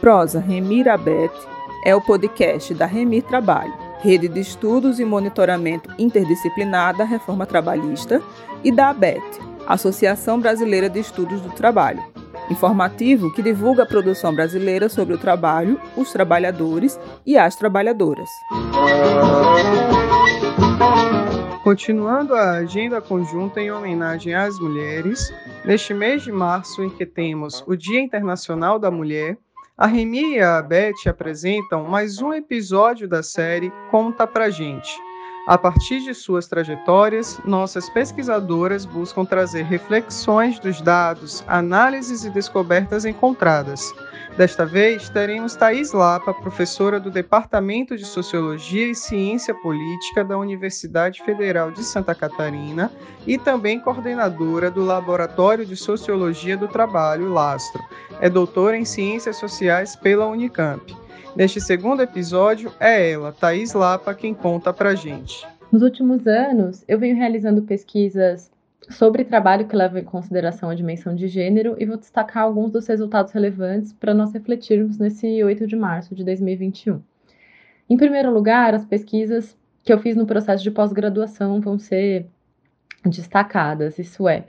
Prosa Remir Abete é o podcast da Remir Trabalho, rede de estudos e monitoramento interdisciplinar da reforma trabalhista, e da ABET, Associação Brasileira de Estudos do Trabalho, informativo que divulga a produção brasileira sobre o trabalho, os trabalhadores e as trabalhadoras. Continuando a agenda conjunta em homenagem às mulheres, neste mês de março em que temos o Dia Internacional da Mulher, a Remi e a Beth apresentam mais um episódio da série Conta Pra Gente. A partir de suas trajetórias, nossas pesquisadoras buscam trazer reflexões dos dados, análises e descobertas encontradas Desta vez, teremos Thais Lapa, professora do Departamento de Sociologia e Ciência Política da Universidade Federal de Santa Catarina e também coordenadora do Laboratório de Sociologia do Trabalho, Lastro. É doutora em Ciências Sociais pela Unicamp. Neste segundo episódio, é ela, Thais Lapa, quem conta pra gente. Nos últimos anos, eu venho realizando pesquisas sobre trabalho que leva em consideração a dimensão de gênero e vou destacar alguns dos resultados relevantes para nós refletirmos nesse 8 de março de 2021. Em primeiro lugar, as pesquisas que eu fiz no processo de pós-graduação vão ser destacadas, isso é,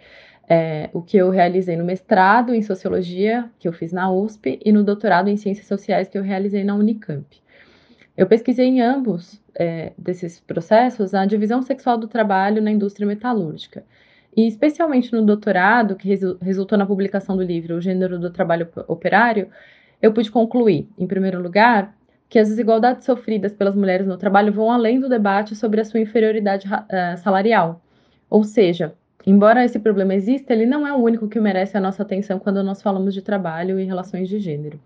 é, o que eu realizei no mestrado em sociologia, que eu fiz na USP, e no doutorado em ciências sociais, que eu realizei na Unicamp. Eu pesquisei em ambos é, desses processos a divisão sexual do trabalho na indústria metalúrgica. E especialmente no doutorado, que resu resultou na publicação do livro O Gênero do Trabalho Operário, eu pude concluir, em primeiro lugar, que as desigualdades sofridas pelas mulheres no trabalho vão além do debate sobre a sua inferioridade uh, salarial. Ou seja, embora esse problema exista, ele não é o único que merece a nossa atenção quando nós falamos de trabalho e relações de gênero.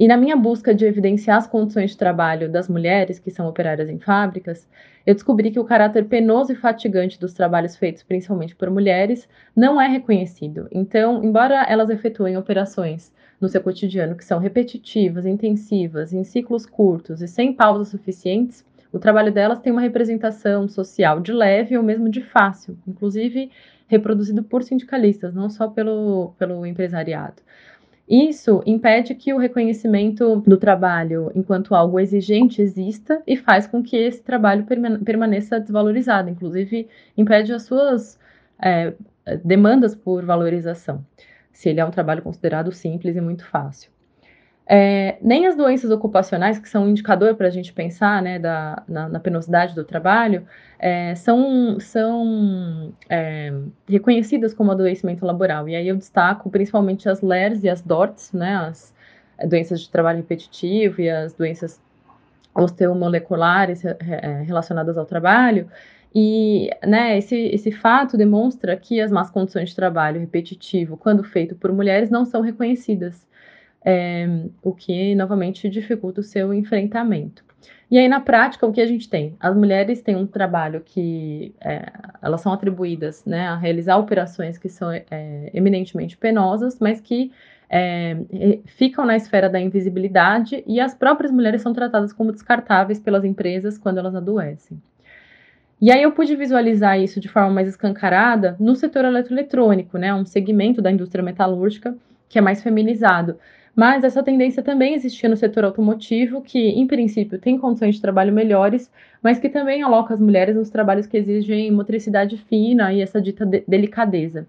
E na minha busca de evidenciar as condições de trabalho das mulheres que são operárias em fábricas, eu descobri que o caráter penoso e fatigante dos trabalhos feitos principalmente por mulheres não é reconhecido. Então, embora elas efetuem operações no seu cotidiano que são repetitivas, intensivas, em ciclos curtos e sem pausas suficientes, o trabalho delas tem uma representação social de leve ou mesmo de fácil, inclusive reproduzido por sindicalistas, não só pelo, pelo empresariado. Isso impede que o reconhecimento do trabalho enquanto algo exigente exista e faz com que esse trabalho permaneça desvalorizado, inclusive impede as suas é, demandas por valorização, se ele é um trabalho considerado simples e muito fácil. É, nem as doenças ocupacionais, que são um indicador para a gente pensar né, da, na, na penosidade do trabalho, é, são, são é, reconhecidas como adoecimento laboral. E aí eu destaco principalmente as LERS e as DORTs, né, as doenças de trabalho repetitivo e as doenças osteomoleculares é, relacionadas ao trabalho. E né, esse, esse fato demonstra que as más condições de trabalho repetitivo, quando feito por mulheres, não são reconhecidas é, o que novamente dificulta o seu enfrentamento. E aí, na prática, o que a gente tem? As mulheres têm um trabalho que é, elas são atribuídas né, a realizar operações que são é, eminentemente penosas, mas que é, ficam na esfera da invisibilidade e as próprias mulheres são tratadas como descartáveis pelas empresas quando elas adoecem. E aí eu pude visualizar isso de forma mais escancarada no setor eletroeletrônico, né, um segmento da indústria metalúrgica que é mais feminizado. Mas essa tendência também existia no setor automotivo, que, em princípio, tem condições de trabalho melhores, mas que também aloca as mulheres nos trabalhos que exigem motricidade fina e essa dita de delicadeza.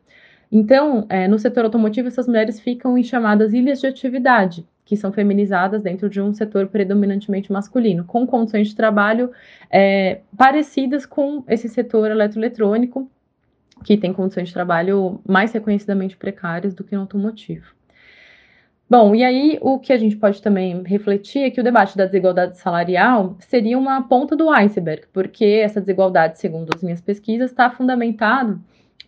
Então, é, no setor automotivo, essas mulheres ficam em chamadas ilhas de atividade, que são feminizadas dentro de um setor predominantemente masculino, com condições de trabalho é, parecidas com esse setor eletroeletrônico, que tem condições de trabalho mais reconhecidamente precárias do que no automotivo. Bom, e aí o que a gente pode também refletir é que o debate da desigualdade salarial seria uma ponta do iceberg, porque essa desigualdade, segundo as minhas pesquisas, está fundamentado,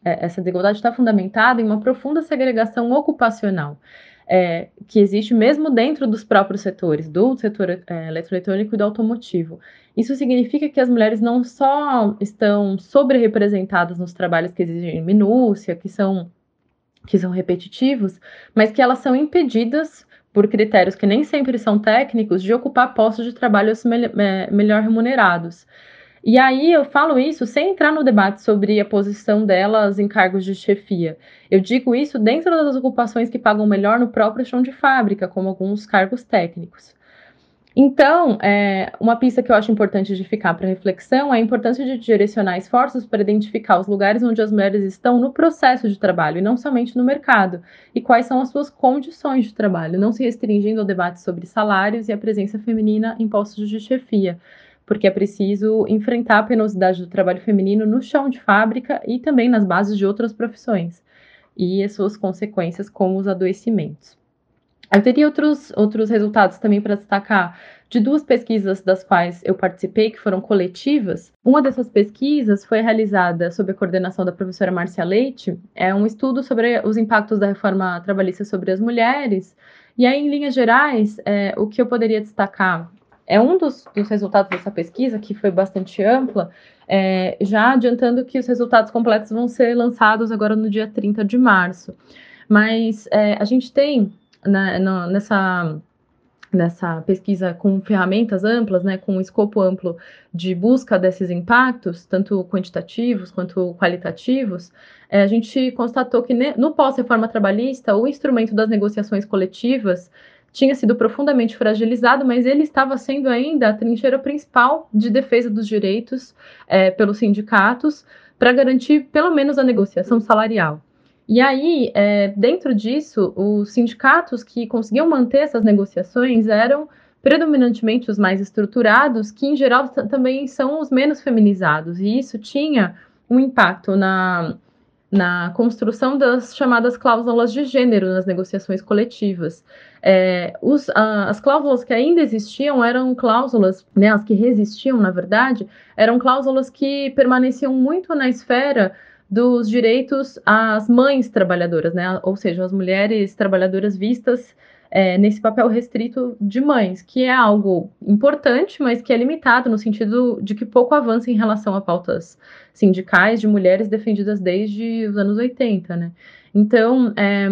é, essa desigualdade está fundamentada em uma profunda segregação ocupacional. É, que existe mesmo dentro dos próprios setores, do setor é, eletroeletrônico e do automotivo. Isso significa que as mulheres não só estão sobre-representadas nos trabalhos que exigem minúcia, que são que são repetitivos, mas que elas são impedidas por critérios que nem sempre são técnicos de ocupar postos de trabalho me melhor remunerados. E aí eu falo isso sem entrar no debate sobre a posição delas em cargos de chefia. Eu digo isso dentro das ocupações que pagam melhor no próprio chão de fábrica, como alguns cargos técnicos. Então, é, uma pista que eu acho importante de ficar para reflexão é a importância de direcionar esforços para identificar os lugares onde as mulheres estão no processo de trabalho e não somente no mercado, e quais são as suas condições de trabalho, não se restringindo ao debate sobre salários e a presença feminina em postos de chefia, porque é preciso enfrentar a penosidade do trabalho feminino no chão de fábrica e também nas bases de outras profissões, e as suas consequências, como os adoecimentos. Eu teria outros, outros resultados também para destacar de duas pesquisas das quais eu participei, que foram coletivas. Uma dessas pesquisas foi realizada sob a coordenação da professora Márcia Leite, é um estudo sobre os impactos da reforma trabalhista sobre as mulheres. E aí, em linhas gerais, é, o que eu poderia destacar é um dos, dos, resultados dessa pesquisa, que foi bastante ampla, é, já adiantando que os resultados completos vão ser lançados agora no dia 30 de março. Mas é, a gente tem na, na, nessa, nessa pesquisa com ferramentas amplas, né, com um escopo amplo de busca desses impactos, tanto quantitativos quanto qualitativos, é, a gente constatou que ne, no pós-reforma trabalhista, o instrumento das negociações coletivas tinha sido profundamente fragilizado, mas ele estava sendo ainda a trincheira principal de defesa dos direitos é, pelos sindicatos para garantir pelo menos a negociação salarial. E aí, é, dentro disso, os sindicatos que conseguiam manter essas negociações eram predominantemente os mais estruturados, que em geral também são os menos feminizados, e isso tinha um impacto na, na construção das chamadas cláusulas de gênero nas negociações coletivas. É, os, as cláusulas que ainda existiam eram cláusulas, né, as que resistiam, na verdade, eram cláusulas que permaneciam muito na esfera dos direitos às mães trabalhadoras, né? Ou seja, as mulheres trabalhadoras vistas é, nesse papel restrito de mães, que é algo importante, mas que é limitado no sentido de que pouco avança em relação a pautas sindicais de mulheres defendidas desde os anos 80, né? Então, é,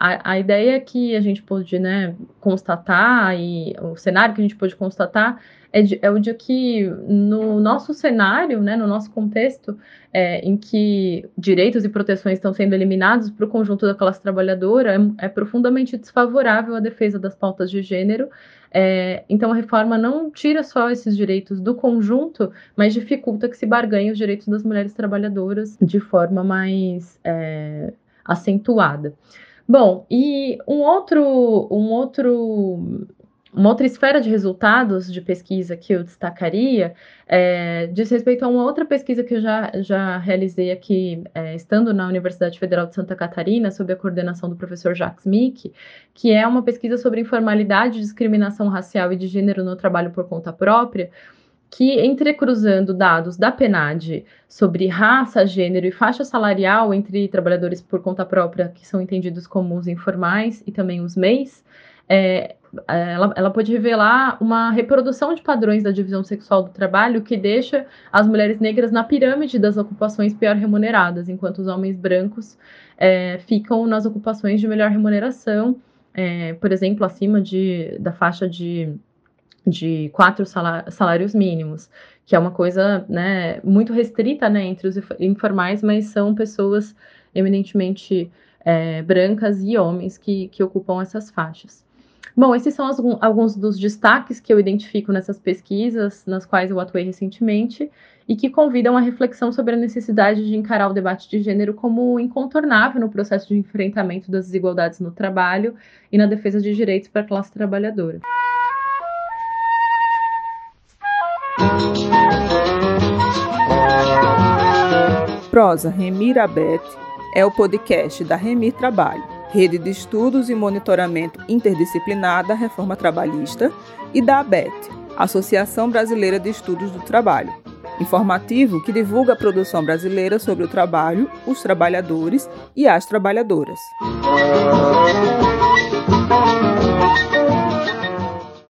a, a, ideia que a gente pôde né, constatar e o cenário que a gente pôde constatar é, é o de que no nosso cenário, né, no nosso contexto, é, em que direitos e proteções estão sendo eliminados para o conjunto da classe trabalhadora, é, é, profundamente desfavorável à defesa das pautas de gênero. É, então, a reforma não tira só esses direitos do conjunto, mas dificulta que se barganhe os direitos das mulheres trabalhadoras de forma mais é, acentuada. Bom, e um outro, um outro uma outra esfera de resultados de pesquisa que eu destacaria é, diz respeito a uma outra pesquisa que eu já, já realizei aqui, é, estando na Universidade Federal de Santa Catarina, sob a coordenação do professor Jacques Mick, que é uma pesquisa sobre informalidade, discriminação racial e de gênero no trabalho por conta própria, que, entrecruzando dados da PNAD sobre raça, gênero e faixa salarial entre trabalhadores por conta própria, que são entendidos como os informais, e também os MEIs, é, ela, ela pode revelar uma reprodução de padrões da divisão sexual do trabalho que deixa as mulheres negras na pirâmide das ocupações pior remuneradas, enquanto os homens brancos é, ficam nas ocupações de melhor remuneração, é, por exemplo, acima de, da faixa de, de quatro salários mínimos, que é uma coisa né, muito restrita né, entre os informais, mas são pessoas eminentemente é, brancas e homens que, que ocupam essas faixas. Bom, esses são alguns dos destaques que eu identifico nessas pesquisas, nas quais eu atuei recentemente, e que convidam a reflexão sobre a necessidade de encarar o debate de gênero como incontornável no processo de enfrentamento das desigualdades no trabalho e na defesa de direitos para a classe trabalhadora. Prosa Remir Abete é o podcast da Remir Trabalho Rede de Estudos e Monitoramento Interdisciplinar da Reforma Trabalhista, e da ABET, Associação Brasileira de Estudos do Trabalho. Informativo que divulga a produção brasileira sobre o trabalho, os trabalhadores e as trabalhadoras.